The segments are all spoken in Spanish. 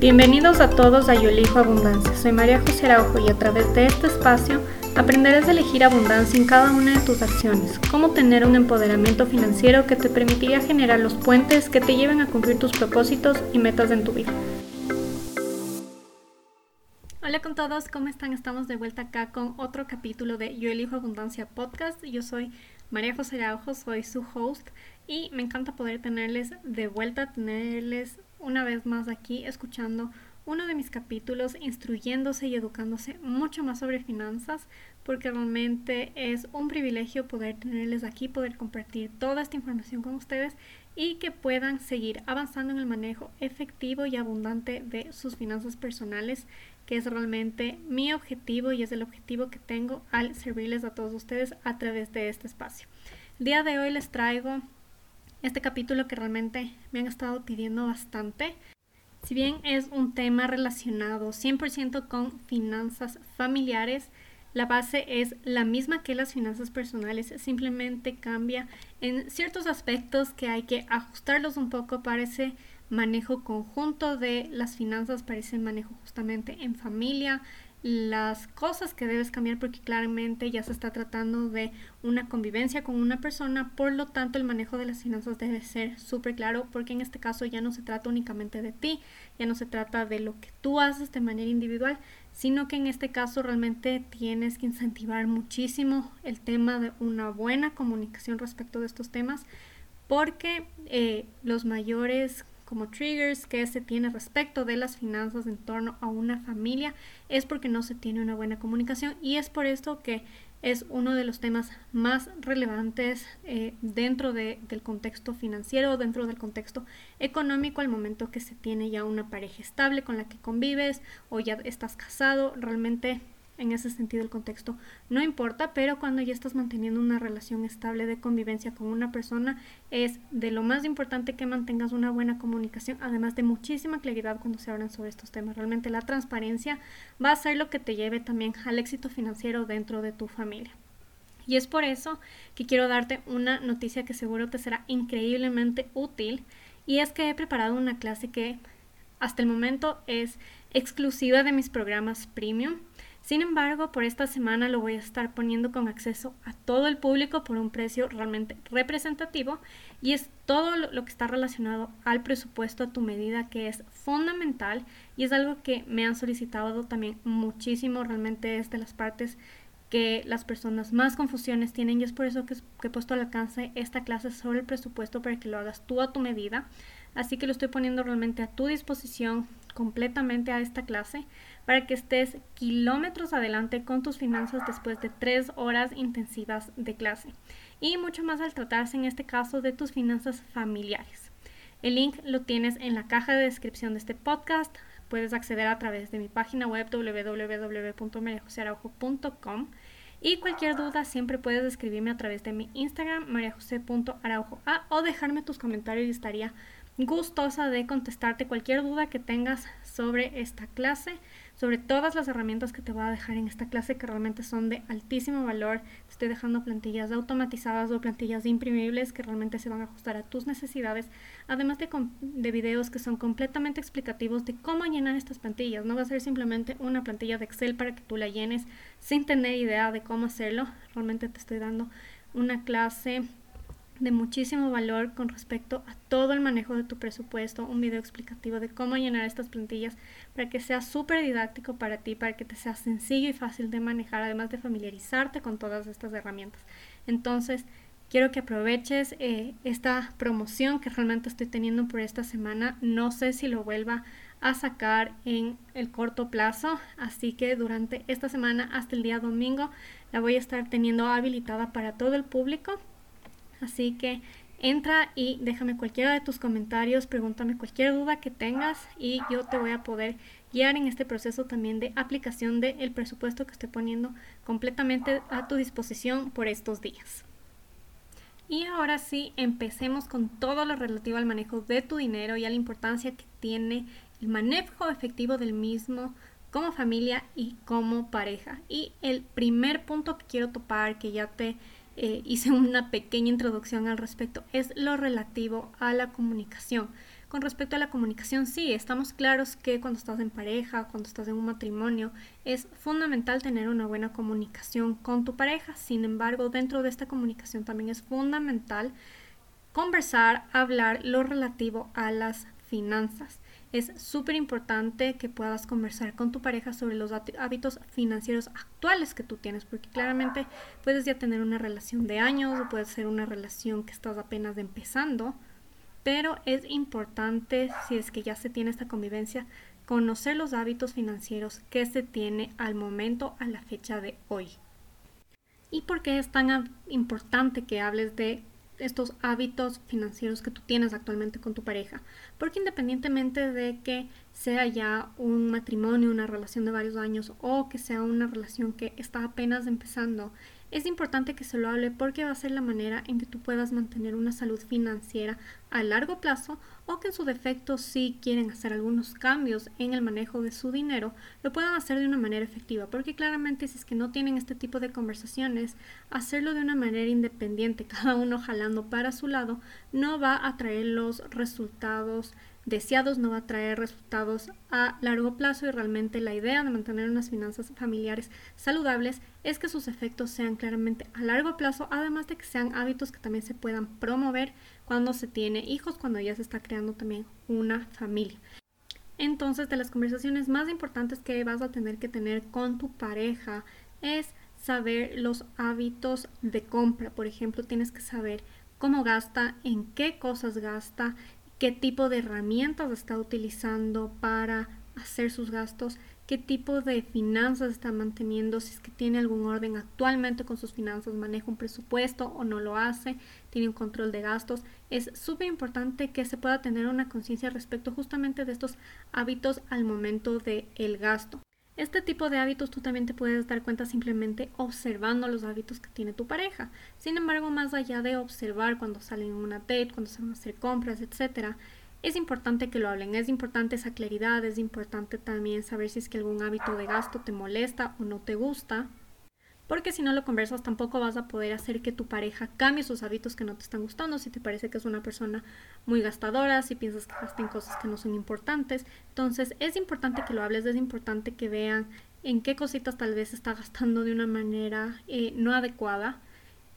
Bienvenidos a todos a Yo Elijo Abundancia. Soy María José Araujo y a través de este espacio aprenderás a elegir abundancia en cada una de tus acciones, cómo tener un empoderamiento financiero que te permitiría generar los puentes que te lleven a cumplir tus propósitos y metas en tu vida. Hola con todos, ¿cómo están? Estamos de vuelta acá con otro capítulo de Yo Elijo Abundancia Podcast. Yo soy María José Araujo, soy su host y me encanta poder tenerles de vuelta, tenerles una vez más aquí escuchando uno de mis capítulos, instruyéndose y educándose mucho más sobre finanzas, porque realmente es un privilegio poder tenerles aquí, poder compartir toda esta información con ustedes y que puedan seguir avanzando en el manejo efectivo y abundante de sus finanzas personales, que es realmente mi objetivo y es el objetivo que tengo al servirles a todos ustedes a través de este espacio. El día de hoy les traigo este capítulo que realmente me han estado pidiendo bastante. Si bien es un tema relacionado 100% con finanzas familiares, la base es la misma que las finanzas personales, simplemente cambia en ciertos aspectos que hay que ajustarlos un poco para ese manejo conjunto de las finanzas, para ese manejo justamente en familia, las cosas que debes cambiar porque claramente ya se está tratando de una convivencia con una persona, por lo tanto el manejo de las finanzas debe ser súper claro porque en este caso ya no se trata únicamente de ti, ya no se trata de lo que tú haces de manera individual, sino que en este caso realmente tienes que incentivar muchísimo el tema de una buena comunicación respecto de estos temas porque eh, los mayores como triggers que se tiene respecto de las finanzas en torno a una familia es porque no se tiene una buena comunicación y es por esto que es uno de los temas más relevantes eh, dentro del contexto financiero, dentro del contexto económico al momento que se tiene ya una pareja estable con la que convives o ya estás casado, realmente en ese sentido el contexto no importa, pero cuando ya estás manteniendo una relación estable de convivencia con una persona, es de lo más importante que mantengas una buena comunicación, además de muchísima claridad cuando se hablan sobre estos temas. Realmente la transparencia va a ser lo que te lleve también al éxito financiero dentro de tu familia. Y es por eso que quiero darte una noticia que seguro te será increíblemente útil, y es que he preparado una clase que hasta el momento es exclusiva de mis programas premium sin embargo, por esta semana lo voy a estar poniendo con acceso a todo el público por un precio realmente representativo y es todo lo que está relacionado al presupuesto a tu medida que es fundamental y es algo que me han solicitado también muchísimo, realmente es de las partes que las personas más confusiones tienen y es por eso que, he puesto al alcance esta clase sobre el presupuesto para que lo hagas tú a tu medida. Así que lo estoy poniendo realmente a tu disposición completamente a esta clase para que estés kilómetros adelante con tus finanzas después de tres horas intensivas de clase. Y mucho más al tratarse en este caso de tus finanzas familiares. El link lo tienes en la caja de descripción de este podcast. Puedes acceder a través de mi página web www.mariajosearaujo.com y cualquier duda siempre puedes escribirme a través de mi Instagram mariajose.araujoa o dejarme tus comentarios y estaría gustosa de contestarte cualquier duda que tengas sobre esta clase, sobre todas las herramientas que te voy a dejar en esta clase que realmente son de altísimo valor. Te estoy dejando plantillas automatizadas o plantillas imprimibles que realmente se van a ajustar a tus necesidades, además de, de videos que son completamente explicativos de cómo llenar estas plantillas. No va a ser simplemente una plantilla de Excel para que tú la llenes sin tener idea de cómo hacerlo. Realmente te estoy dando una clase de muchísimo valor con respecto a todo el manejo de tu presupuesto, un video explicativo de cómo llenar estas plantillas para que sea súper didáctico para ti, para que te sea sencillo y fácil de manejar, además de familiarizarte con todas estas herramientas. Entonces, quiero que aproveches eh, esta promoción que realmente estoy teniendo por esta semana. No sé si lo vuelva a sacar en el corto plazo, así que durante esta semana hasta el día domingo la voy a estar teniendo habilitada para todo el público Así que entra y déjame cualquiera de tus comentarios, pregúntame cualquier duda que tengas y yo te voy a poder guiar en este proceso también de aplicación del presupuesto que estoy poniendo completamente a tu disposición por estos días. Y ahora sí, empecemos con todo lo relativo al manejo de tu dinero y a la importancia que tiene el manejo efectivo del mismo como familia y como pareja. Y el primer punto que quiero topar, que ya te eh, hice una pequeña introducción al respecto, es lo relativo a la comunicación. con respecto a la comunicación, sí, estamos claros que cuando estás en pareja, cuando estás en un matrimonio, es fundamental tener una buena comunicación con tu pareja. Sin embargo, dentro de esta comunicación también es fundamental conversar, hablar lo relativo a las finanzas. Es súper importante que puedas conversar con tu pareja sobre los hábitos financieros actuales que tú tienes, porque claramente puedes ya tener una relación de años o puede ser una relación que estás apenas empezando, pero es importante, si es que ya se tiene esta convivencia, conocer los hábitos financieros que se tiene al momento, a la fecha de hoy. ¿Y por qué es tan importante que hables de estos hábitos financieros que tú tienes actualmente con tu pareja. Porque independientemente de que sea ya un matrimonio, una relación de varios años o que sea una relación que está apenas empezando, es importante que se lo hable porque va a ser la manera en que tú puedas mantener una salud financiera a largo plazo o que en su defecto si quieren hacer algunos cambios en el manejo de su dinero, lo puedan hacer de una manera efectiva, porque claramente si es que no tienen este tipo de conversaciones, hacerlo de una manera independiente, cada uno jalando para su lado, no va a traer los resultados deseados no va a traer resultados a largo plazo y realmente la idea de mantener unas finanzas familiares saludables es que sus efectos sean claramente a largo plazo, además de que sean hábitos que también se puedan promover cuando se tiene hijos, cuando ya se está creando también una familia. Entonces, de las conversaciones más importantes que vas a tener que tener con tu pareja es saber los hábitos de compra. Por ejemplo, tienes que saber cómo gasta, en qué cosas gasta, qué tipo de herramientas está utilizando para hacer sus gastos, qué tipo de finanzas está manteniendo, si es que tiene algún orden actualmente con sus finanzas, maneja un presupuesto o no lo hace, tiene un control de gastos. Es súper importante que se pueda tener una conciencia respecto justamente de estos hábitos al momento del el gasto. Este tipo de hábitos tú también te puedes dar cuenta simplemente observando los hábitos que tiene tu pareja. Sin embargo, más allá de observar cuando salen en una date, cuando se van a hacer compras, etc., es importante que lo hablen, es importante esa claridad, es importante también saber si es que algún hábito de gasto te molesta o no te gusta porque si no lo conversas tampoco vas a poder hacer que tu pareja cambie sus hábitos que no te están gustando, si te parece que es una persona muy gastadora, si piensas que gasta en cosas que no son importantes. Entonces es importante que lo hables, es importante que vean en qué cositas tal vez está gastando de una manera eh, no adecuada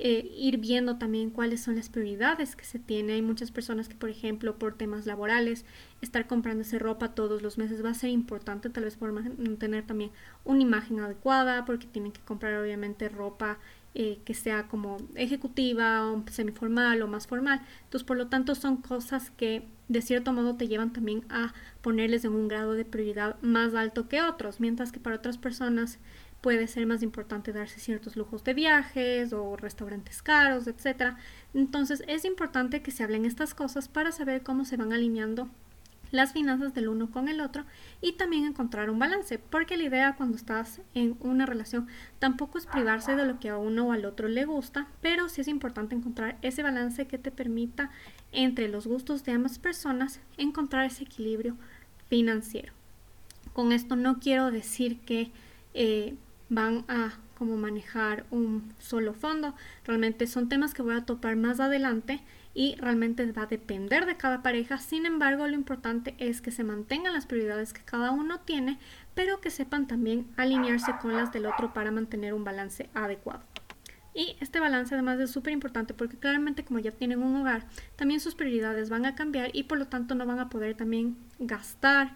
eh, ir viendo también cuáles son las prioridades que se tiene. Hay muchas personas que, por ejemplo, por temas laborales, estar comprándose ropa todos los meses va a ser importante, tal vez por mantener también una imagen adecuada, porque tienen que comprar obviamente ropa eh, que sea como ejecutiva o semiformal o más formal. Entonces, por lo tanto, son cosas que de cierto modo te llevan también a ponerles en un grado de prioridad más alto que otros, mientras que para otras personas puede ser más importante darse ciertos lujos de viajes o restaurantes caros, etc. Entonces es importante que se hablen estas cosas para saber cómo se van alineando las finanzas del uno con el otro y también encontrar un balance, porque la idea cuando estás en una relación tampoco es privarse de lo que a uno o al otro le gusta, pero sí es importante encontrar ese balance que te permita entre los gustos de ambas personas encontrar ese equilibrio financiero. Con esto no quiero decir que eh, van a como manejar un solo fondo. Realmente son temas que voy a topar más adelante y realmente va a depender de cada pareja. Sin embargo, lo importante es que se mantengan las prioridades que cada uno tiene, pero que sepan también alinearse con las del otro para mantener un balance adecuado. Y este balance además es súper importante porque claramente como ya tienen un hogar, también sus prioridades van a cambiar y por lo tanto no van a poder también gastar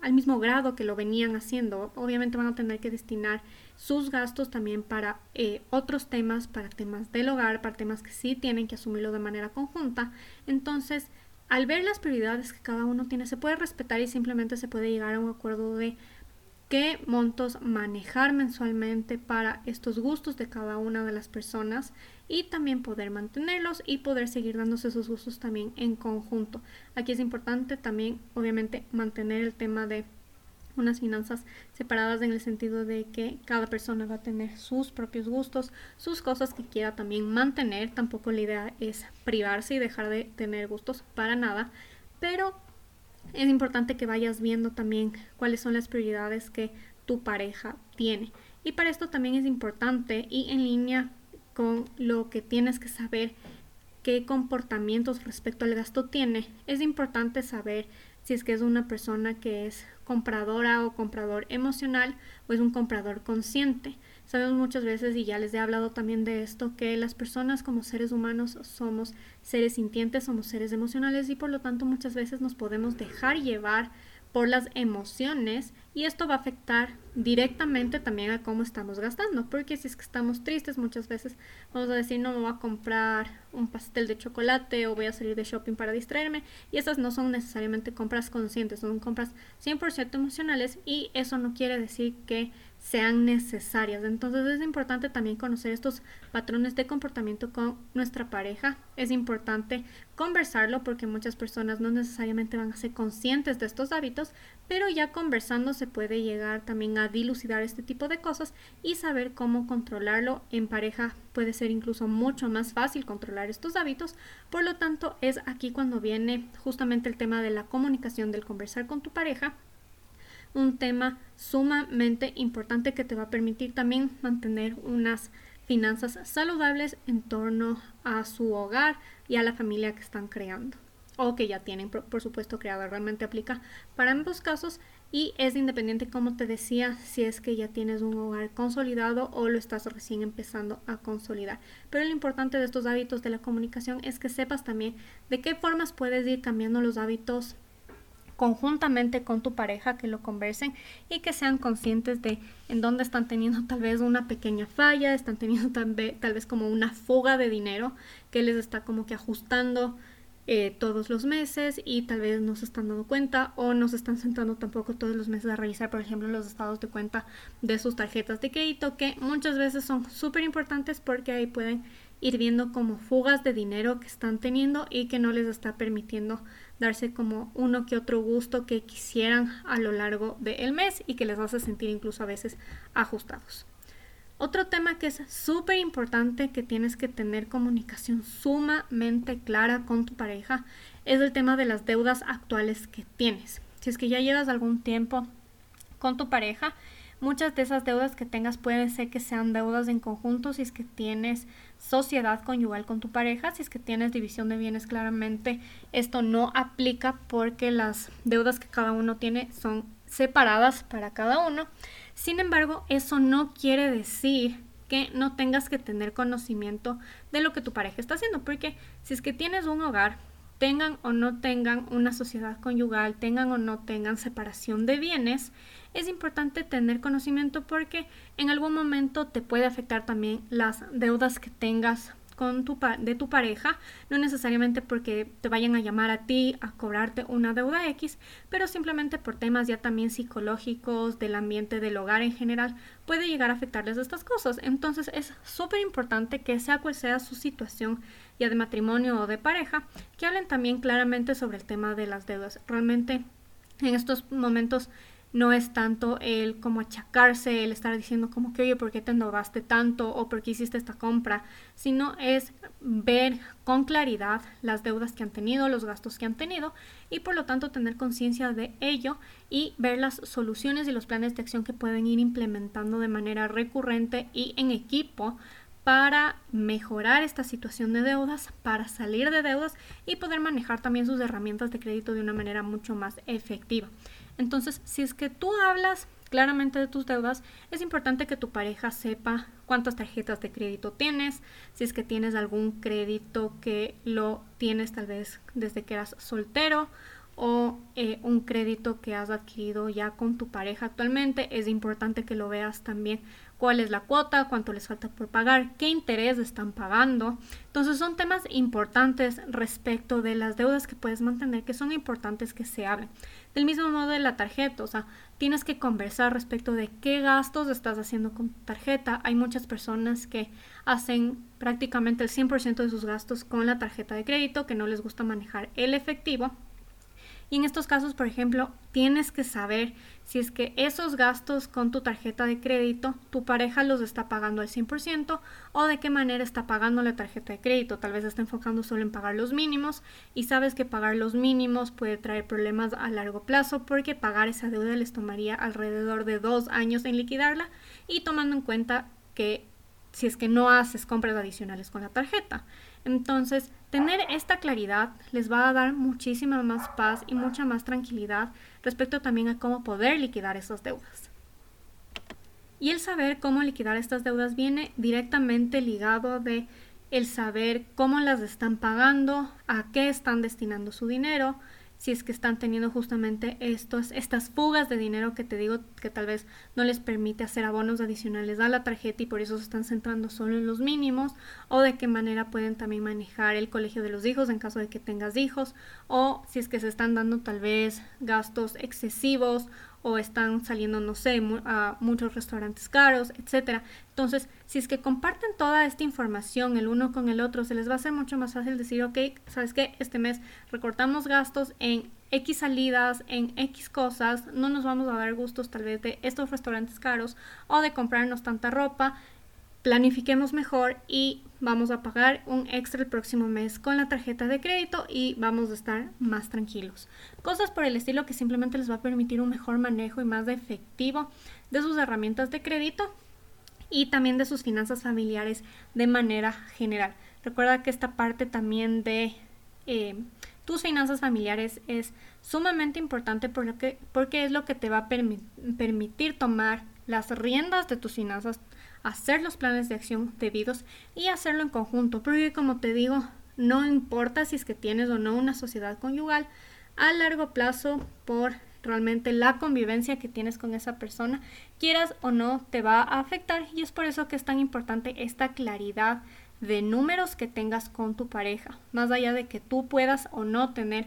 al mismo grado que lo venían haciendo. Obviamente van a tener que destinar sus gastos también para eh, otros temas, para temas del hogar, para temas que sí tienen que asumirlo de manera conjunta. Entonces, al ver las prioridades que cada uno tiene, se puede respetar y simplemente se puede llegar a un acuerdo de qué montos manejar mensualmente para estos gustos de cada una de las personas y también poder mantenerlos y poder seguir dándose esos gustos también en conjunto. Aquí es importante también, obviamente, mantener el tema de unas finanzas separadas en el sentido de que cada persona va a tener sus propios gustos, sus cosas que quiera también mantener. Tampoco la idea es privarse y dejar de tener gustos para nada, pero es importante que vayas viendo también cuáles son las prioridades que tu pareja tiene. Y para esto también es importante y en línea con lo que tienes que saber qué comportamientos respecto al gasto tiene, es importante saber si es que es una persona que es compradora o comprador emocional o es un comprador consciente. Sabemos muchas veces, y ya les he hablado también de esto, que las personas como seres humanos somos seres sintientes, somos seres emocionales y por lo tanto muchas veces nos podemos dejar llevar por las emociones y esto va a afectar directamente también a cómo estamos gastando, porque si es que estamos tristes muchas veces vamos a decir no me voy a comprar un pastel de chocolate o voy a salir de shopping para distraerme y esas no son necesariamente compras conscientes, son compras 100% emocionales y eso no quiere decir que sean necesarias. Entonces es importante también conocer estos patrones de comportamiento con nuestra pareja. Es importante conversarlo porque muchas personas no necesariamente van a ser conscientes de estos hábitos, pero ya conversando se puede llegar también a dilucidar este tipo de cosas y saber cómo controlarlo en pareja puede ser incluso mucho más fácil controlar estos hábitos. Por lo tanto, es aquí cuando viene justamente el tema de la comunicación, del conversar con tu pareja un tema sumamente importante que te va a permitir también mantener unas finanzas saludables en torno a su hogar y a la familia que están creando o que ya tienen por, supuesto creado realmente aplica para ambos casos y es independiente como te decía si es que ya tienes un hogar consolidado o lo estás recién empezando a consolidar. Pero lo importante de estos hábitos de la comunicación es que sepas también de qué formas puedes ir cambiando los hábitos conjuntamente con tu pareja, que lo conversen y que sean conscientes de en dónde están teniendo tal vez una pequeña falla, están teniendo tal vez, como una fuga de dinero que les está como que ajustando eh, todos los meses y tal vez no se están dando cuenta o no se están sentando tampoco todos los meses a revisar, por ejemplo, los estados de cuenta de sus tarjetas de crédito, que muchas veces son súper importantes porque ahí pueden ir viendo como fugas de dinero que están teniendo y que no les está permitiendo darse como uno que otro gusto que quisieran a lo largo del mes y que les hace sentir incluso a veces ajustados. Otro tema que es súper importante que tienes que tener comunicación sumamente clara con tu pareja es el tema de las deudas actuales que tienes. Si es que ya llevas algún tiempo con tu pareja, muchas de esas deudas que tengas pueden ser que sean deudas en conjunto si es que tienes sociedad conyugal con tu pareja. Si es que tienes división de bienes, claramente esto no aplica porque las deudas que cada uno tiene son separadas para cada uno. Sin embargo, eso no quiere decir que no tengas que tener conocimiento de lo que tu pareja está haciendo, porque si es que tienes un hogar, tengan o no tengan una sociedad conyugal, tengan o no tengan separación de bienes, es importante tener conocimiento porque en algún momento te puede afectar también las deudas que tengas con tu de tu pareja, no necesariamente porque te vayan a llamar a ti a cobrarte una deuda X, pero simplemente por temas ya también psicológicos, del ambiente del hogar en general, puede llegar a afectarles estas cosas. Entonces es súper importante que sea cual sea su situación ya de matrimonio o de pareja, que hablen también claramente sobre el tema de las deudas. Realmente en estos momentos no es tanto el como achacarse, el estar diciendo como que, oye, ¿por qué te endeudaste tanto o por qué hiciste esta compra? Sino es ver con claridad las deudas que han tenido, los gastos que han tenido y por lo tanto tener conciencia de ello y ver las soluciones y los planes de acción que pueden ir implementando de manera recurrente y en equipo para mejorar esta situación de deudas, para salir de deudas y poder manejar también sus herramientas de crédito de una manera mucho más efectiva. Entonces, si es que tú hablas claramente de tus deudas, es importante que tu pareja sepa cuántas tarjetas de crédito tienes, si es que tienes algún crédito que lo tienes tal vez desde que eras soltero o eh, un crédito que has adquirido ya con tu pareja actualmente, es importante que lo veas también cuál es la cuota, cuánto les falta por pagar, qué interés están pagando. Entonces son temas importantes respecto de las deudas que puedes mantener que son importantes que se hablen. Del mismo modo de la tarjeta, o sea, tienes que conversar respecto de qué gastos estás haciendo con tu tarjeta. Hay muchas personas que hacen prácticamente el 100% de sus gastos con la tarjeta de crédito, que no les gusta manejar el efectivo. Y en estos casos, por ejemplo, tienes que saber si es que esos gastos con tu tarjeta de crédito, tu pareja los está pagando al 100% o de qué manera está pagando la tarjeta de crédito. Tal vez está enfocando solo en pagar los mínimos y sabes que pagar los mínimos puede traer problemas a largo plazo porque pagar esa deuda les tomaría alrededor de dos años en liquidarla y tomando en cuenta que si es que no haces compras adicionales con la tarjeta. Entonces, tener esta claridad les va a dar muchísima más paz y mucha más tranquilidad respecto también a cómo poder liquidar esas deudas. Y el saber cómo liquidar estas deudas viene directamente ligado de el saber cómo las están pagando, a qué están destinando su dinero, si es que están teniendo justamente estos, estas fugas de dinero que te digo que tal vez no les permite hacer abonos adicionales a la tarjeta y por eso se están centrando solo en los mínimos o de qué manera pueden también manejar el colegio de los hijos en caso de que tengas hijos o si es que se están dando tal vez gastos excesivos o están saliendo, no sé, a muchos restaurantes caros, etcétera. Entonces, si es que comparten toda esta información el uno con el otro, se les va a hacer mucho más fácil decir, ok, ¿sabes qué? Este mes recortamos gastos en X salidas, en X cosas, no nos vamos a dar gustos tal vez de estos restaurantes caros o de comprarnos tanta ropa planifiquemos mejor y vamos a pagar un extra el próximo mes con la tarjeta de crédito y vamos a estar más tranquilos. Cosas por el estilo que simplemente les va a permitir un mejor manejo y más efectivo de sus herramientas de crédito y también de sus finanzas familiares de manera general. Recuerda que esta parte también de eh, tus finanzas familiares es sumamente importante porque, porque es lo que te va a permitir tomar las riendas de tus finanzas hacer los planes de acción debidos y hacerlo en conjunto, porque como te digo, no importa si es que tienes o no una sociedad conyugal, a largo plazo por realmente la convivencia que tienes con esa persona, quieras o no, te va a afectar. Y es por eso que es tan importante esta claridad de números que tengas con tu pareja, más allá de que tú puedas o no tener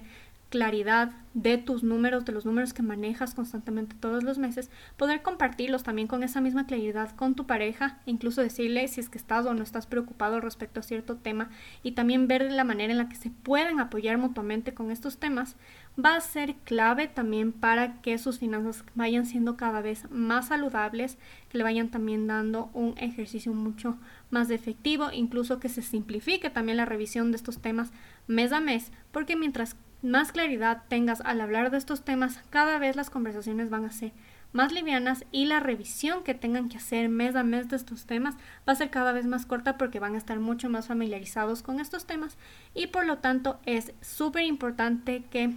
claridad de tus números, de los números que manejas constantemente todos los meses, poder compartirlos también con esa misma claridad con tu pareja, incluso decirle si es que estás o no estás preocupado respecto a cierto tema y también ver la manera en la que se pueden apoyar mutuamente con estos temas, va a ser clave también para que sus finanzas vayan siendo cada vez más saludables, que le vayan también dando un ejercicio mucho más efectivo, incluso que se simplifique también la revisión de estos temas mes a mes, porque mientras más claridad tengas al hablar de estos temas, cada vez las conversaciones van a ser más livianas y la revisión que tengan que hacer mes a mes de estos temas va a ser cada vez más corta porque van a estar mucho más familiarizados con estos temas y por lo tanto es súper importante que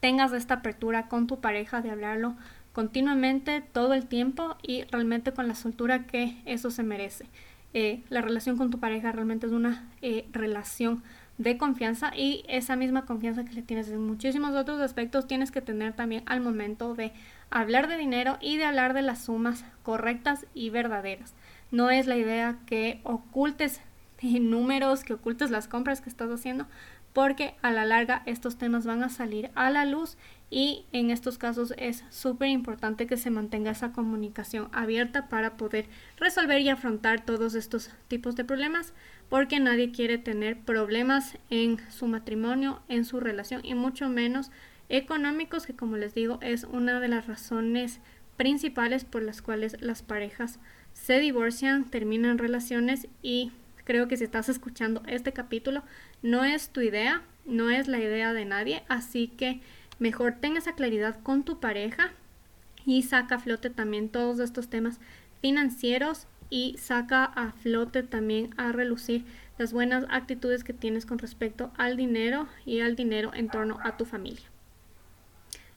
tengas esta apertura con tu pareja de hablarlo continuamente todo el tiempo y realmente con la soltura que eso se merece. Eh, la relación con tu pareja realmente es una eh, relación de confianza y esa misma confianza que le tienes en muchísimos otros aspectos tienes que tener también al momento de hablar de dinero y de hablar de las sumas correctas y verdaderas. No es la idea que ocultes números, que ocultes las compras que estás haciendo, porque a la larga estos temas van a salir a la luz y en estos casos es súper importante que se mantenga esa comunicación abierta para poder resolver y afrontar todos estos tipos de problemas porque nadie quiere tener problemas en su matrimonio, en su relación y mucho menos económicos que como les digo es una de las razones principales por las cuales las parejas se divorcian, terminan relaciones y creo que si estás escuchando este capítulo no es tu idea, no es la idea de nadie, así que Mejor ten esa claridad con tu pareja y saca a flote también todos estos temas financieros y saca a flote también a relucir las buenas actitudes que tienes con respecto al dinero y al dinero en torno a tu familia.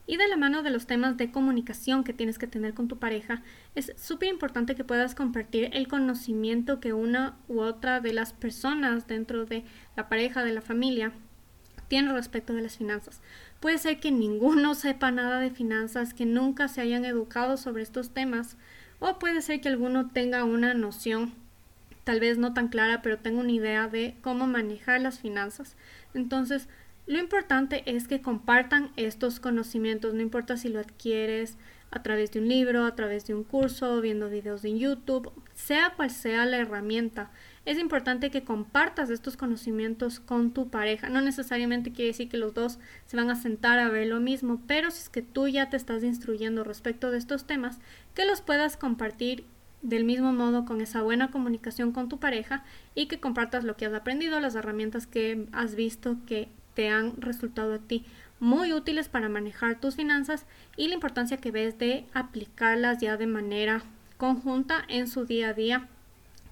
Y de la mano de los temas de comunicación que tienes que tener con tu pareja, es súper importante que puedas compartir el conocimiento que una u otra de las personas dentro de la pareja, de la familia, tiene respecto de las finanzas. Puede ser que ninguno sepa nada de finanzas, que nunca se hayan educado sobre estos temas, o puede ser que alguno tenga una noción, tal vez no tan clara, pero tenga una idea de cómo manejar las finanzas. Entonces, lo importante es que compartan estos conocimientos, no importa si lo adquieres a través de un libro, a través de un curso, viendo videos en YouTube, sea cual sea la herramienta es importante que compartas estos conocimientos con tu pareja. No necesariamente quiere decir que los dos se van a sentar a ver lo mismo, pero si es que tú ya te estás instruyendo respecto de estos temas, que los puedas compartir del mismo modo con esa buena comunicación con tu pareja y que compartas lo que has aprendido, las herramientas que has visto que te han resultado a ti muy útiles para manejar tus finanzas y la importancia que ves de aplicarlas ya de manera conjunta en su día a día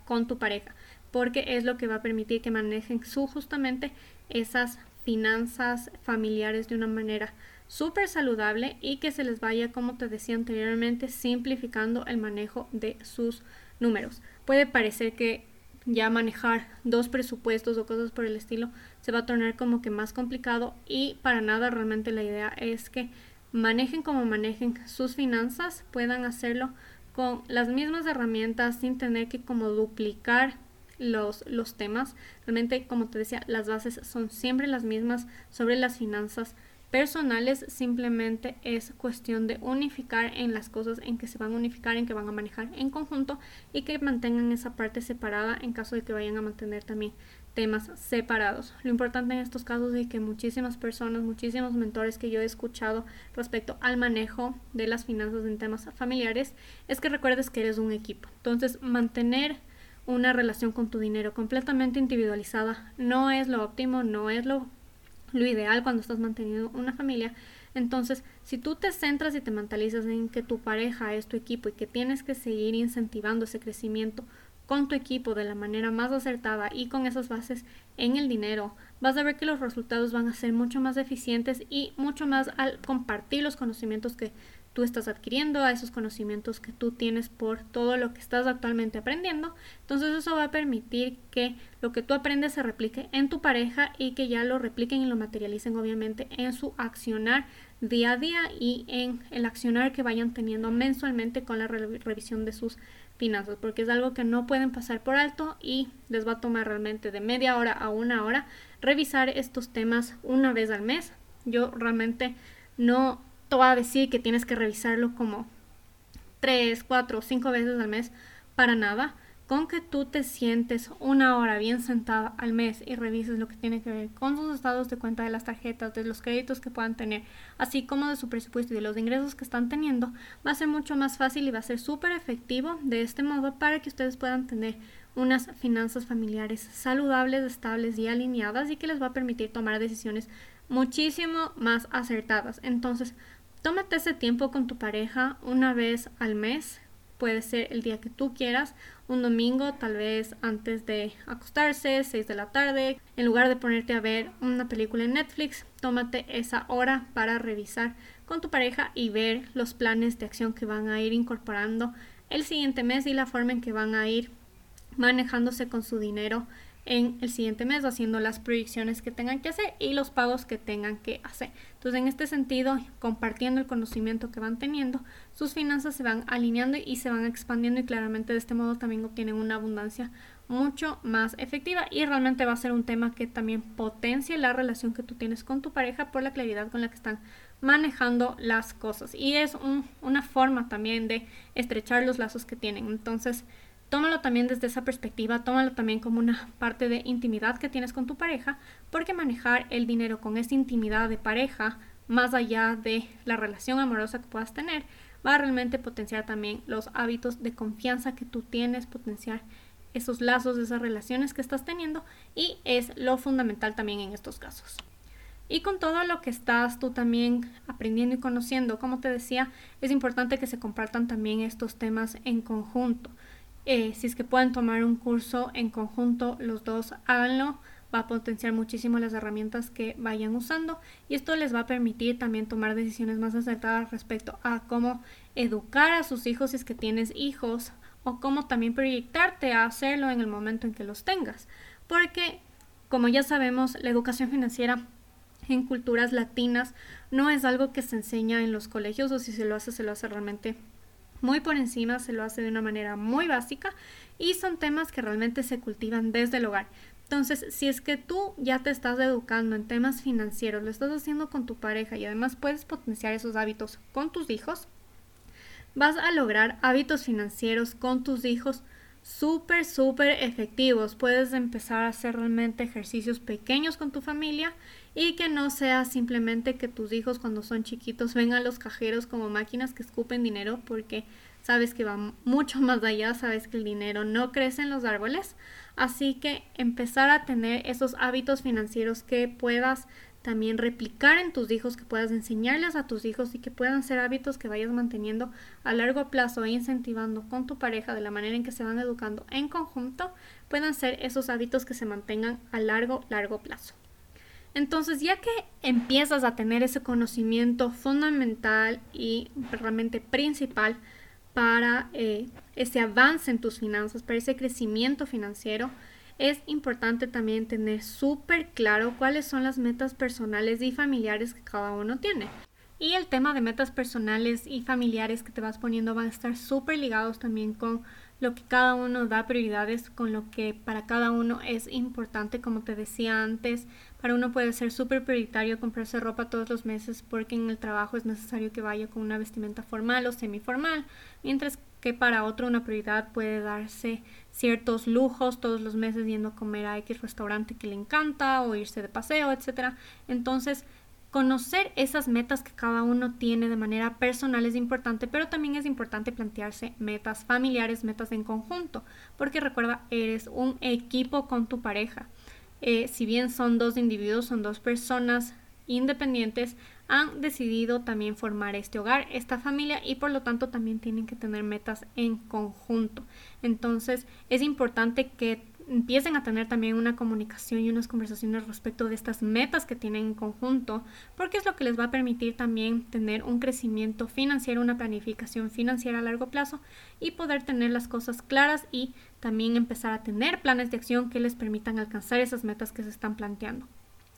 con tu pareja, porque es lo que va a permitir que manejen su justamente esas finanzas familiares de una manera súper saludable y que se les vaya, como te decía anteriormente, simplificando el manejo de sus números. Puede parecer que ya manejar dos presupuestos o cosas por el estilo se va a tornar como que más complicado y para nada realmente la idea es que manejen como manejen sus finanzas, puedan hacerlo con las mismas herramientas sin tener que como duplicar los, los temas. Realmente, como te decía, las bases son siempre las mismas sobre las finanzas personales simplemente es cuestión de unificar en las cosas en que se van a unificar, en que van a manejar en conjunto y que mantengan esa parte separada en caso de que vayan a mantener también temas separados. Lo importante en estos casos es que muchísimas personas, muchísimos mentores que yo he escuchado respecto al manejo de las finanzas en temas familiares es que recuerdes que eres un equipo. Entonces, mantener una relación con tu dinero completamente individualizada no es lo óptimo, no es lo lo ideal cuando estás manteniendo una familia. Entonces, si tú te centras y te mentalizas en que tu pareja es tu equipo y que tienes que seguir incentivando ese crecimiento con tu equipo de la manera más acertada y con esas bases en el dinero, vas a ver que los resultados van a ser mucho más eficientes y mucho más al compartir los conocimientos que tú estás adquiriendo, a esos conocimientos que tú tienes por todo lo que estás actualmente aprendiendo. Entonces eso va a permitir que lo que tú aprendes se replique en tu pareja y que ya lo repliquen y lo materialicen obviamente en su accionar día a día y en el accionar que vayan teniendo mensualmente con la revisión de sus finanzas, porque es algo que no pueden pasar por alto y les va a tomar realmente de media hora a una hora revisar estos temas una vez al mes. Yo realmente no va a decir que tienes que revisarlo como 3, 4 o 5 veces al mes para nada. Con que tú te sientes una hora bien sentada al mes y revises lo que tiene que ver con sus estados de cuenta de las tarjetas, de los créditos que puedan tener, así como de su presupuesto y de los ingresos que están teniendo, va a ser mucho más fácil y va a ser súper efectivo de este modo para que ustedes puedan tener unas finanzas familiares saludables, estables y alineadas y que les va a permitir tomar decisiones muchísimo más acertadas. Entonces, Tómate ese tiempo con tu pareja una vez al mes. Puede ser el día que tú quieras, un domingo, tal vez antes de acostarse, 6 de la tarde. En lugar de ponerte a ver una película en Netflix, tómate esa hora para revisar con tu pareja y ver los planes de acción que van a ir incorporando el siguiente mes y la forma en que van a ir manejándose con su dinero en el siguiente mes haciendo las proyecciones que tengan que hacer y los pagos que tengan que hacer. Entonces, en este sentido, compartiendo el conocimiento que van teniendo, sus finanzas se van alineando y se van expandiendo y claramente de este modo también obtienen una abundancia mucho más efectiva y realmente va a ser un tema que también potencia la relación que tú tienes con tu pareja por la claridad con la que están manejando las cosas y es una forma también de estrechar los lazos que tienen. Entonces, tómalo también desde esa perspectiva, tómalo también como una parte de intimidad que tienes con tu pareja, porque manejar el dinero con esa intimidad de pareja, más allá de la relación amorosa que puedas tener, va a realmente potenciar también los hábitos de confianza que tú tienes, potenciar esos lazos, esas relaciones que estás teniendo y es lo fundamental también en estos casos. Y con todo lo que estás tú también aprendiendo y conociendo, como te decía, es importante que se compartan también estos temas en conjunto. Eh, si es que pueden tomar un curso en conjunto, los dos háganlo. Va a potenciar muchísimo las herramientas que vayan usando y esto les va a permitir también tomar decisiones más acertadas respecto a cómo educar a sus hijos si es que tienes hijos o cómo también proyectarte a hacerlo en el momento en que los tengas. Porque, como ya sabemos, la educación financiera en culturas latinas no es algo que se enseña en los colegios o si se lo hace, se lo hace realmente muy por encima, se lo hace de una manera muy básica y son temas que realmente se cultivan desde el hogar. Entonces, si es que tú ya te estás educando en temas financieros, lo estás haciendo con tu pareja y además puedes potenciar esos hábitos con tus hijos, vas a lograr hábitos financieros con tus hijos súper, súper efectivos. Puedes empezar a hacer realmente ejercicios pequeños con tu familia y que no sea simplemente que tus hijos cuando son chiquitos vengan a los cajeros como máquinas que escupen dinero porque sabes que va mucho más allá, sabes que el dinero no crece en los árboles. Así que empezar a tener esos hábitos financieros que puedas también replicar en tus hijos, que puedas enseñarles a tus hijos y que puedan ser hábitos que vayas manteniendo a largo plazo e incentivando con tu pareja de la manera en que se van educando en conjunto, puedan ser esos hábitos que se mantengan a largo, largo plazo. Entonces, ya que empiezas a tener ese conocimiento fundamental y realmente principal para eh, ese avance en tus finanzas, para ese crecimiento financiero, es importante también tener súper claro cuáles son las metas personales y familiares que cada uno tiene. Y el tema de metas personales y familiares que te vas poniendo van a estar súper ligados también con lo que cada uno da prioridades, con lo que para cada uno es importante, como te decía antes. Para uno puede ser súper prioritario comprarse ropa todos los meses porque en el trabajo es necesario que vaya con una vestimenta formal o semiformal, mientras que para otro una prioridad puede darse ciertos lujos todos los meses yendo a comer a X restaurante que le encanta o irse de paseo, etc. Entonces, conocer esas metas que cada uno tiene de manera personal es importante, pero también es importante plantearse metas familiares, metas en conjunto, porque recuerda, eres un equipo con tu pareja. Eh, si bien son dos individuos, son dos personas independientes, han decidido también formar este hogar, esta familia y por lo tanto también tienen que tener metas en conjunto. Entonces es importante que empiecen a tener también una comunicación y unas conversaciones respecto de estas metas que tienen en conjunto, porque es lo que les va a permitir también tener un crecimiento financiero, una planificación financiera a largo plazo y poder tener las cosas claras y también empezar a tener planes de acción que les permitan alcanzar esas metas que se están planteando.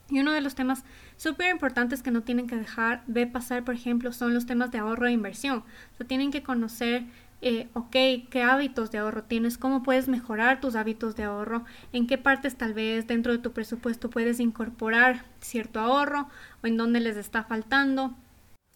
Y uno de los temas súper importantes que no tienen que dejar de pasar, por ejemplo, son los temas de ahorro e inversión. O sea, tienen que conocer, eh, ok, qué hábitos de ahorro tienes, cómo puedes mejorar tus hábitos de ahorro, en qué partes tal vez dentro de tu presupuesto puedes incorporar cierto ahorro o en dónde les está faltando,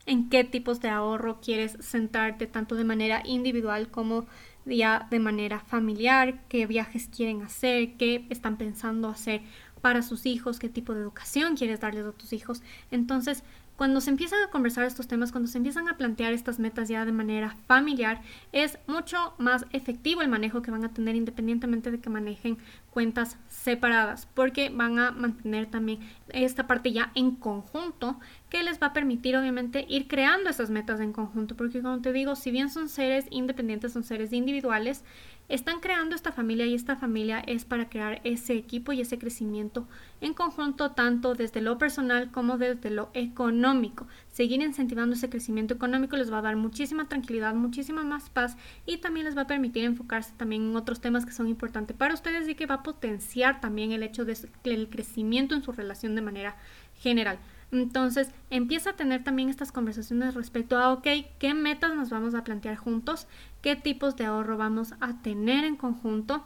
en qué tipos de ahorro quieres sentarte tanto de manera individual como ya de manera familiar, qué viajes quieren hacer, qué están pensando hacer para sus hijos, qué tipo de educación quieres darles a tus hijos. Entonces, cuando se empiezan a conversar estos temas, cuando se empiezan a plantear estas metas ya de manera familiar, es mucho más efectivo el manejo que van a tener independientemente de que manejen cuentas separadas, porque van a mantener también esta parte ya en conjunto que les va a permitir obviamente ir creando esas metas en conjunto, porque como te digo, si bien son seres independientes, son seres individuales, están creando esta familia y esta familia es para crear ese equipo y ese crecimiento en conjunto tanto desde lo personal como desde lo económico. Seguir incentivando ese crecimiento económico les va a dar muchísima tranquilidad, muchísima más paz y también les va a permitir enfocarse también en otros temas que son importantes para ustedes y que va a potenciar también el hecho del crecimiento en su relación de manera general. Entonces empieza a tener también estas conversaciones respecto a, ok, ¿qué metas nos vamos a plantear juntos? ¿Qué tipos de ahorro vamos a tener en conjunto?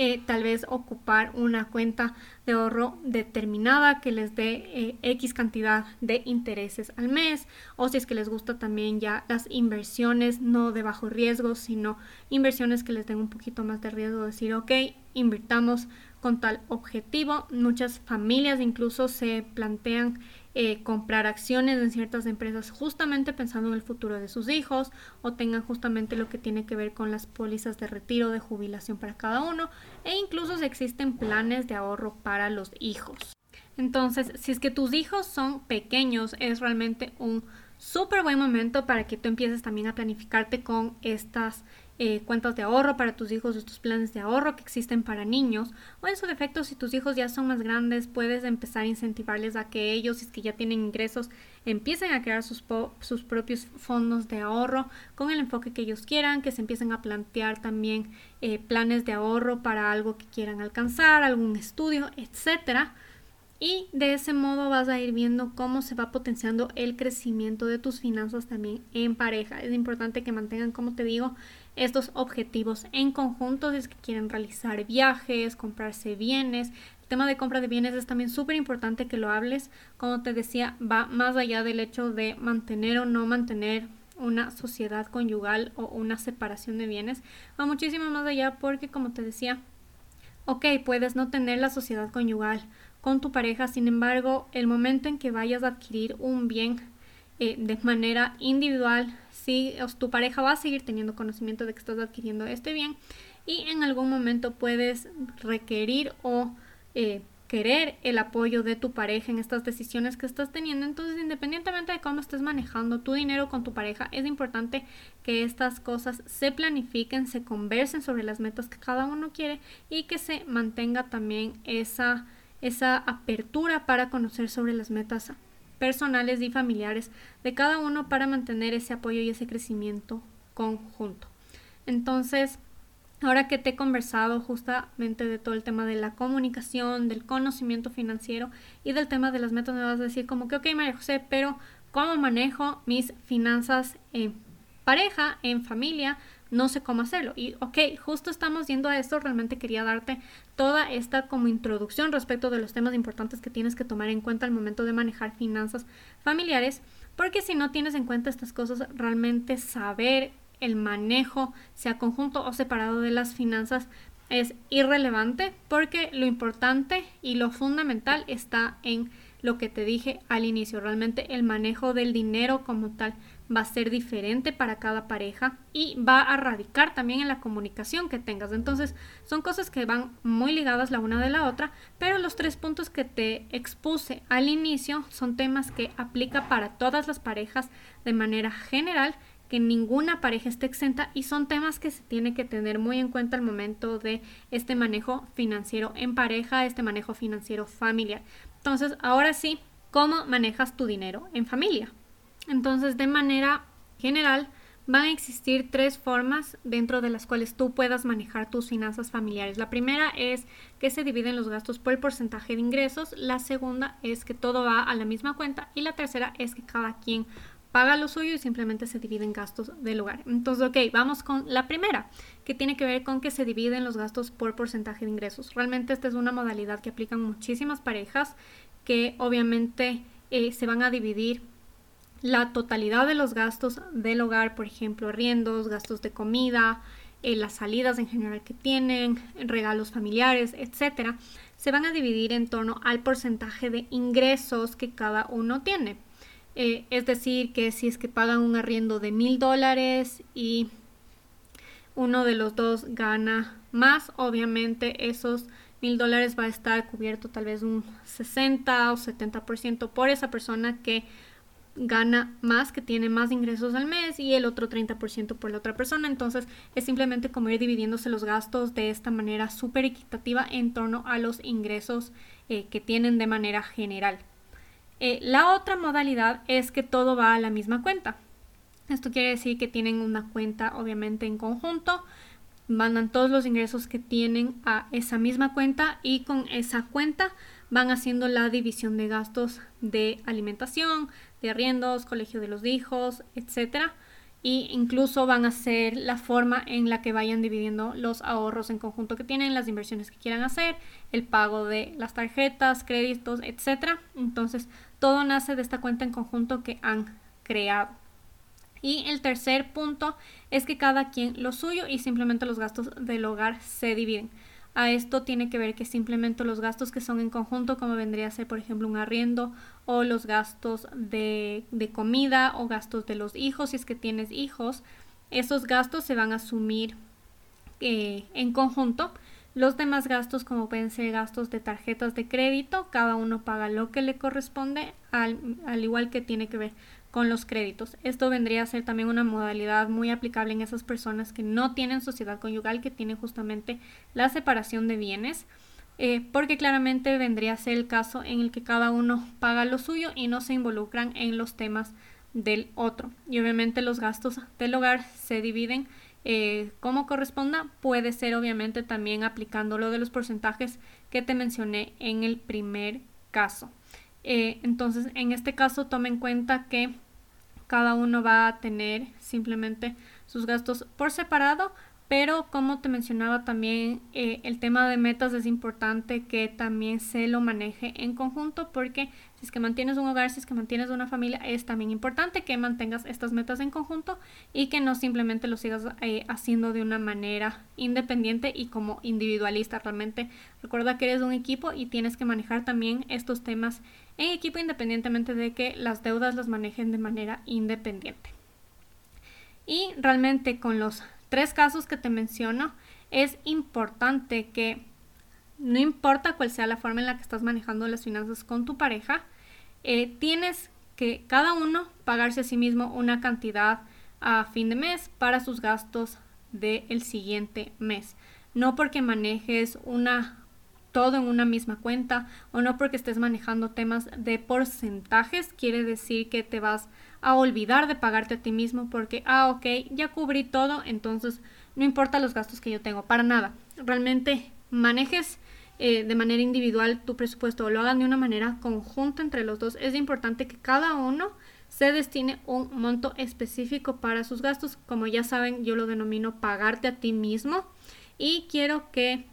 Eh, tal vez ocupar una cuenta de ahorro determinada que les dé eh, X cantidad de intereses al mes o si es que les gusta también ya las inversiones no de bajo riesgo sino inversiones que les den un poquito más de riesgo decir ok invirtamos con tal objetivo muchas familias incluso se plantean eh, comprar acciones en ciertas empresas justamente pensando en el futuro de sus hijos o tengan justamente lo que tiene que ver con las pólizas de retiro de jubilación para cada uno e incluso si existen planes de ahorro para los hijos. Entonces, si es que tus hijos son pequeños, es realmente un súper buen momento para que tú empieces también a planificarte con estas eh, cuentas de ahorro para tus hijos, estos planes de ahorro que existen para niños, o en su defecto, si tus hijos ya son más grandes, puedes empezar a incentivarles a que ellos, si es que ya tienen ingresos, empiecen a crear sus, sus propios fondos de ahorro con el enfoque que ellos quieran, que se empiecen a plantear también eh, planes de ahorro para algo que quieran alcanzar, algún estudio, etcétera. Y de ese modo vas a ir viendo cómo se va potenciando el crecimiento de tus finanzas también en pareja. Es importante que mantengan, como te digo, estos objetivos en conjunto si es que quieren realizar viajes, comprarse bienes. El tema de compra de bienes es también súper importante que lo hables. Como te decía, va más allá del hecho de mantener o no mantener una sociedad conyugal o una separación de bienes. Va muchísimo más allá porque, como te decía, ok, puedes no tener la sociedad conyugal con tu pareja, sin embargo, el momento en que vayas a adquirir un bien eh, de manera individual, si tu pareja va a seguir teniendo conocimiento de que estás adquiriendo este bien y en algún momento puedes requerir o eh, querer el apoyo de tu pareja en estas decisiones que estás teniendo. Entonces, independientemente de cómo estés manejando tu dinero con tu pareja, es importante que estas cosas se planifiquen, se conversen sobre las metas que cada uno quiere y que se mantenga también esa, esa apertura para conocer sobre las metas personales y familiares de cada uno para mantener ese apoyo y ese crecimiento conjunto. Entonces, Ahora que te he conversado justamente de todo el tema de la comunicación, del conocimiento financiero y del tema de las metas, me vas a decir como que, ok, María José, pero ¿cómo manejo mis finanzas en pareja, en familia? No sé cómo hacerlo. Y ok, justo estamos yendo a esto. Realmente quería darte toda esta como introducción respecto de los temas importantes que tienes que tomar en cuenta al momento de manejar finanzas familiares. Porque si no tienes en cuenta estas cosas, realmente saber el manejo, sea conjunto o separado de las finanzas, es irrelevante porque lo importante y lo fundamental está en lo que te dije al inicio. Realmente el manejo del dinero como tal va a ser diferente para cada pareja y va a radicar también en la comunicación que tengas. Entonces son cosas que van muy ligadas la una de la otra, pero los tres puntos que te expuse al inicio son temas que aplica para todas las parejas de manera general que ninguna pareja esté exenta y son temas que se tiene que tener muy en cuenta al momento de este manejo financiero en pareja, este manejo financiero familiar. Entonces, ahora sí, ¿cómo manejas tu dinero en familia? Entonces, de manera general, van a existir tres formas dentro de las cuales tú puedas manejar tus finanzas familiares. La primera es que se dividen los gastos por el porcentaje de ingresos, la segunda es que todo va a la misma cuenta y la tercera es que cada quien paga lo suyo y simplemente se dividen gastos del hogar. Entonces, ok, vamos con la primera, que tiene que ver con que se dividen los gastos por porcentaje de ingresos. Realmente esta es una modalidad que aplican muchísimas parejas que obviamente eh, se van a dividir la totalidad de los gastos del hogar, por ejemplo, arriendos, gastos de comida, eh, las salidas en general que tienen, regalos familiares, etcétera, se van a dividir en torno al porcentaje de ingresos que cada uno tiene. Eh, es decir, que si es que pagan un arriendo de mil dólares y uno de los dos gana más, obviamente esos mil dólares va a estar cubierto tal vez un 60 o 70% por esa persona que gana más, que tiene más ingresos al mes y el otro 30% por la otra persona. Entonces es simplemente como ir dividiéndose los gastos de esta manera súper equitativa en torno a los ingresos eh, que tienen de manera general. Eh, la otra modalidad es que todo va a la misma cuenta. Esto quiere decir que tienen una cuenta obviamente en conjunto, mandan todos los ingresos que tienen a esa misma cuenta y con esa cuenta van haciendo la división de gastos de alimentación, de arriendos, colegio de los hijos, etcétera y incluso van a ser la forma en la que vayan dividiendo los ahorros en conjunto que tienen, las inversiones que quieran hacer, el pago de las tarjetas, créditos, etcétera. Entonces, todo nace de esta cuenta en conjunto que han creado. Y el tercer punto es que cada quien lo suyo y simplemente los gastos del hogar se dividen. A esto tiene que ver que simplemente los gastos que son en conjunto, como vendría a ser, por ejemplo, un arriendo o los gastos de, comida o gastos de los hijos, si es que tienes hijos, esos gastos se van a asumir eh, en conjunto. Los demás gastos, como pueden ser gastos de tarjetas de crédito, cada uno paga lo que le corresponde, al igual que tiene que ver con los créditos. Esto vendría a ser también una modalidad muy aplicable en esas personas que no tienen sociedad conyugal, que tienen justamente la separación de bienes, eh, porque claramente vendría a ser el caso en el que cada uno paga lo suyo y no se involucran en los temas del otro. Y obviamente los gastos del hogar se dividen eh, como corresponda. Puede ser obviamente también aplicando lo de los porcentajes que te mencioné en el primer caso. Eh, entonces, en este caso, toma en cuenta que cada uno va a tener simplemente sus gastos por separado, pero como te mencionaba también, eh, el tema de metas es importante que también se lo maneje en conjunto porque si es que mantienes un hogar, si es que mantienes una familia, es también importante que mantengas estas metas en conjunto y que no simplemente lo sigas eh, haciendo de una manera independiente y como individualista. Realmente recuerda que eres un equipo y tienes que manejar también estos temas en equipo independientemente de que las deudas las manejen de manera independiente. Y realmente con los tres casos que te menciono, es importante que no importa cuál sea la forma en la que estás manejando las finanzas con tu pareja, eh, tienes que cada uno pagarse a sí mismo una cantidad a fin de mes para sus gastos del siguiente mes. No porque manejes una todo en una misma cuenta o no porque estés manejando temas de porcentajes quiere decir que te vas a olvidar de pagarte a ti mismo porque, ah, ok, ya cubrí todo, entonces no importa los gastos que yo tengo, para nada. Realmente manejes eh, de manera individual tu presupuesto o lo hagan de una manera conjunta entre los dos. Es importante que cada uno se destine un monto específico para sus gastos. Como ya saben, yo lo denomino pagarte a ti mismo y quiero que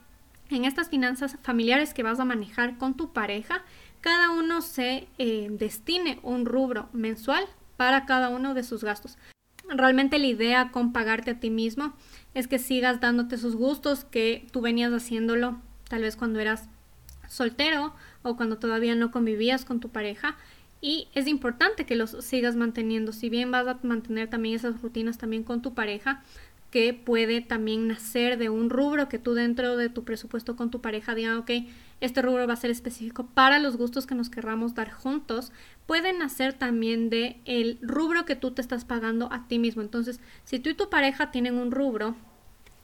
en estas finanzas familiares que vas a manejar con tu pareja, cada uno se eh, destine un rubro mensual para cada uno de sus gastos. Realmente la idea con pagarte a ti mismo es que sigas dándote sus gustos que tú venías haciéndolo tal vez cuando eras soltero o cuando todavía no convivías con tu pareja y es importante que los sigas manteniendo si bien vas a mantener también esas rutinas también con tu pareja que puede también nacer de un rubro que tú dentro de tu presupuesto con tu pareja diga, ok, este rubro va a ser específico para los gustos que nos querramos dar juntos, puede nacer también de el rubro que tú te estás pagando a ti mismo. Entonces, si tú y tu pareja tienen un rubro,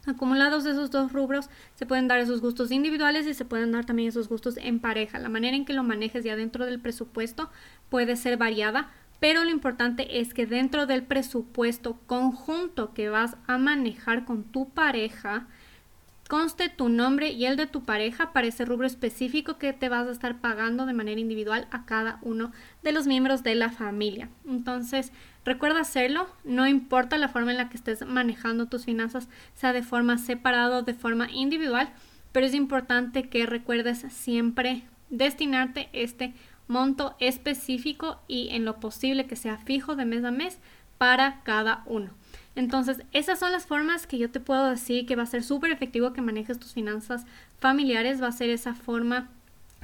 acumulados de esos dos rubros, se pueden dar esos gustos individuales y se pueden dar también esos gustos en pareja. La manera en que lo manejes ya dentro del presupuesto puede ser variada, pero lo importante es que dentro del presupuesto conjunto que vas a manejar con tu pareja, conste tu nombre y el de tu pareja para ese rubro específico que te vas a estar pagando de manera individual a cada uno de los miembros de la familia. Entonces, recuerda hacerlo, no importa la forma en la que estés manejando tus finanzas, sea de forma separada o de forma individual, pero es importante que recuerdes siempre destinarte este monto específico y en lo posible que sea fijo de mes a mes para cada uno. Entonces, esas son las formas que yo te puedo decir que va a ser súper efectivo que manejes tus finanzas familiares, va a ser esa forma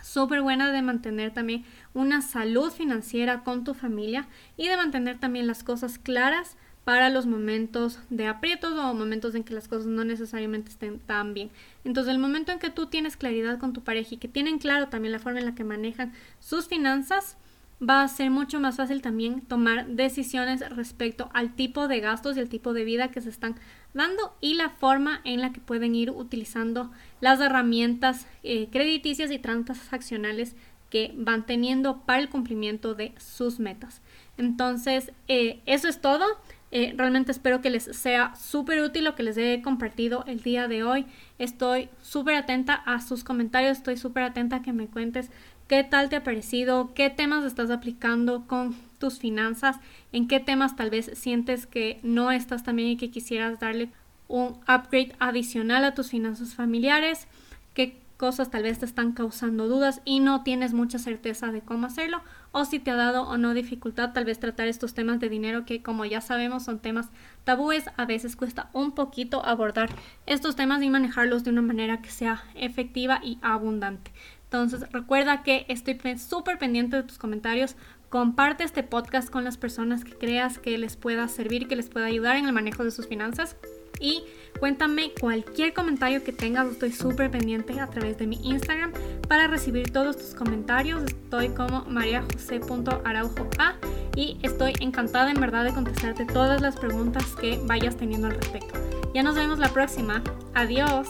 súper buena de mantener también una salud financiera con tu familia y de mantener también las cosas claras para los momentos de aprietos o momentos en que las cosas no necesariamente estén tan bien. Entonces, el momento en que tú tienes claridad con tu pareja y que tienen claro también la forma en la que manejan sus finanzas, va a ser mucho más fácil también tomar decisiones respecto al tipo de gastos y el tipo de vida que se están dando y la forma en la que pueden ir utilizando las herramientas eh, crediticias y transaccionales que van teniendo para el cumplimiento de sus metas. Entonces, eh, eso es todo. Eh, realmente espero que les sea súper útil lo que les he compartido el día de hoy. Estoy súper atenta a sus comentarios, estoy súper atenta a que me cuentes qué tal te ha parecido, qué temas estás aplicando con tus finanzas, en qué temas tal vez sientes que no estás también y que quisieras darle un upgrade adicional a tus finanzas familiares, qué cosas tal vez te están causando dudas y no tienes mucha certeza de cómo hacerlo o si te ha dado o no dificultad tal vez tratar estos temas de dinero que como ya sabemos son temas tabúes, a veces cuesta un poquito abordar estos temas y manejarlos de una manera que sea efectiva y abundante. Entonces recuerda que estoy súper pendiente de tus comentarios. Comparte este podcast con las personas que creas que les pueda servir, que les pueda ayudar en el manejo de sus finanzas. Y cuéntame cualquier comentario que tengas, estoy súper pendiente a través de mi Instagram para recibir todos tus comentarios. Estoy como mariajose.araujoa y estoy encantada en verdad de contestarte todas las preguntas que vayas teniendo al respecto. Ya nos vemos la próxima. Adiós.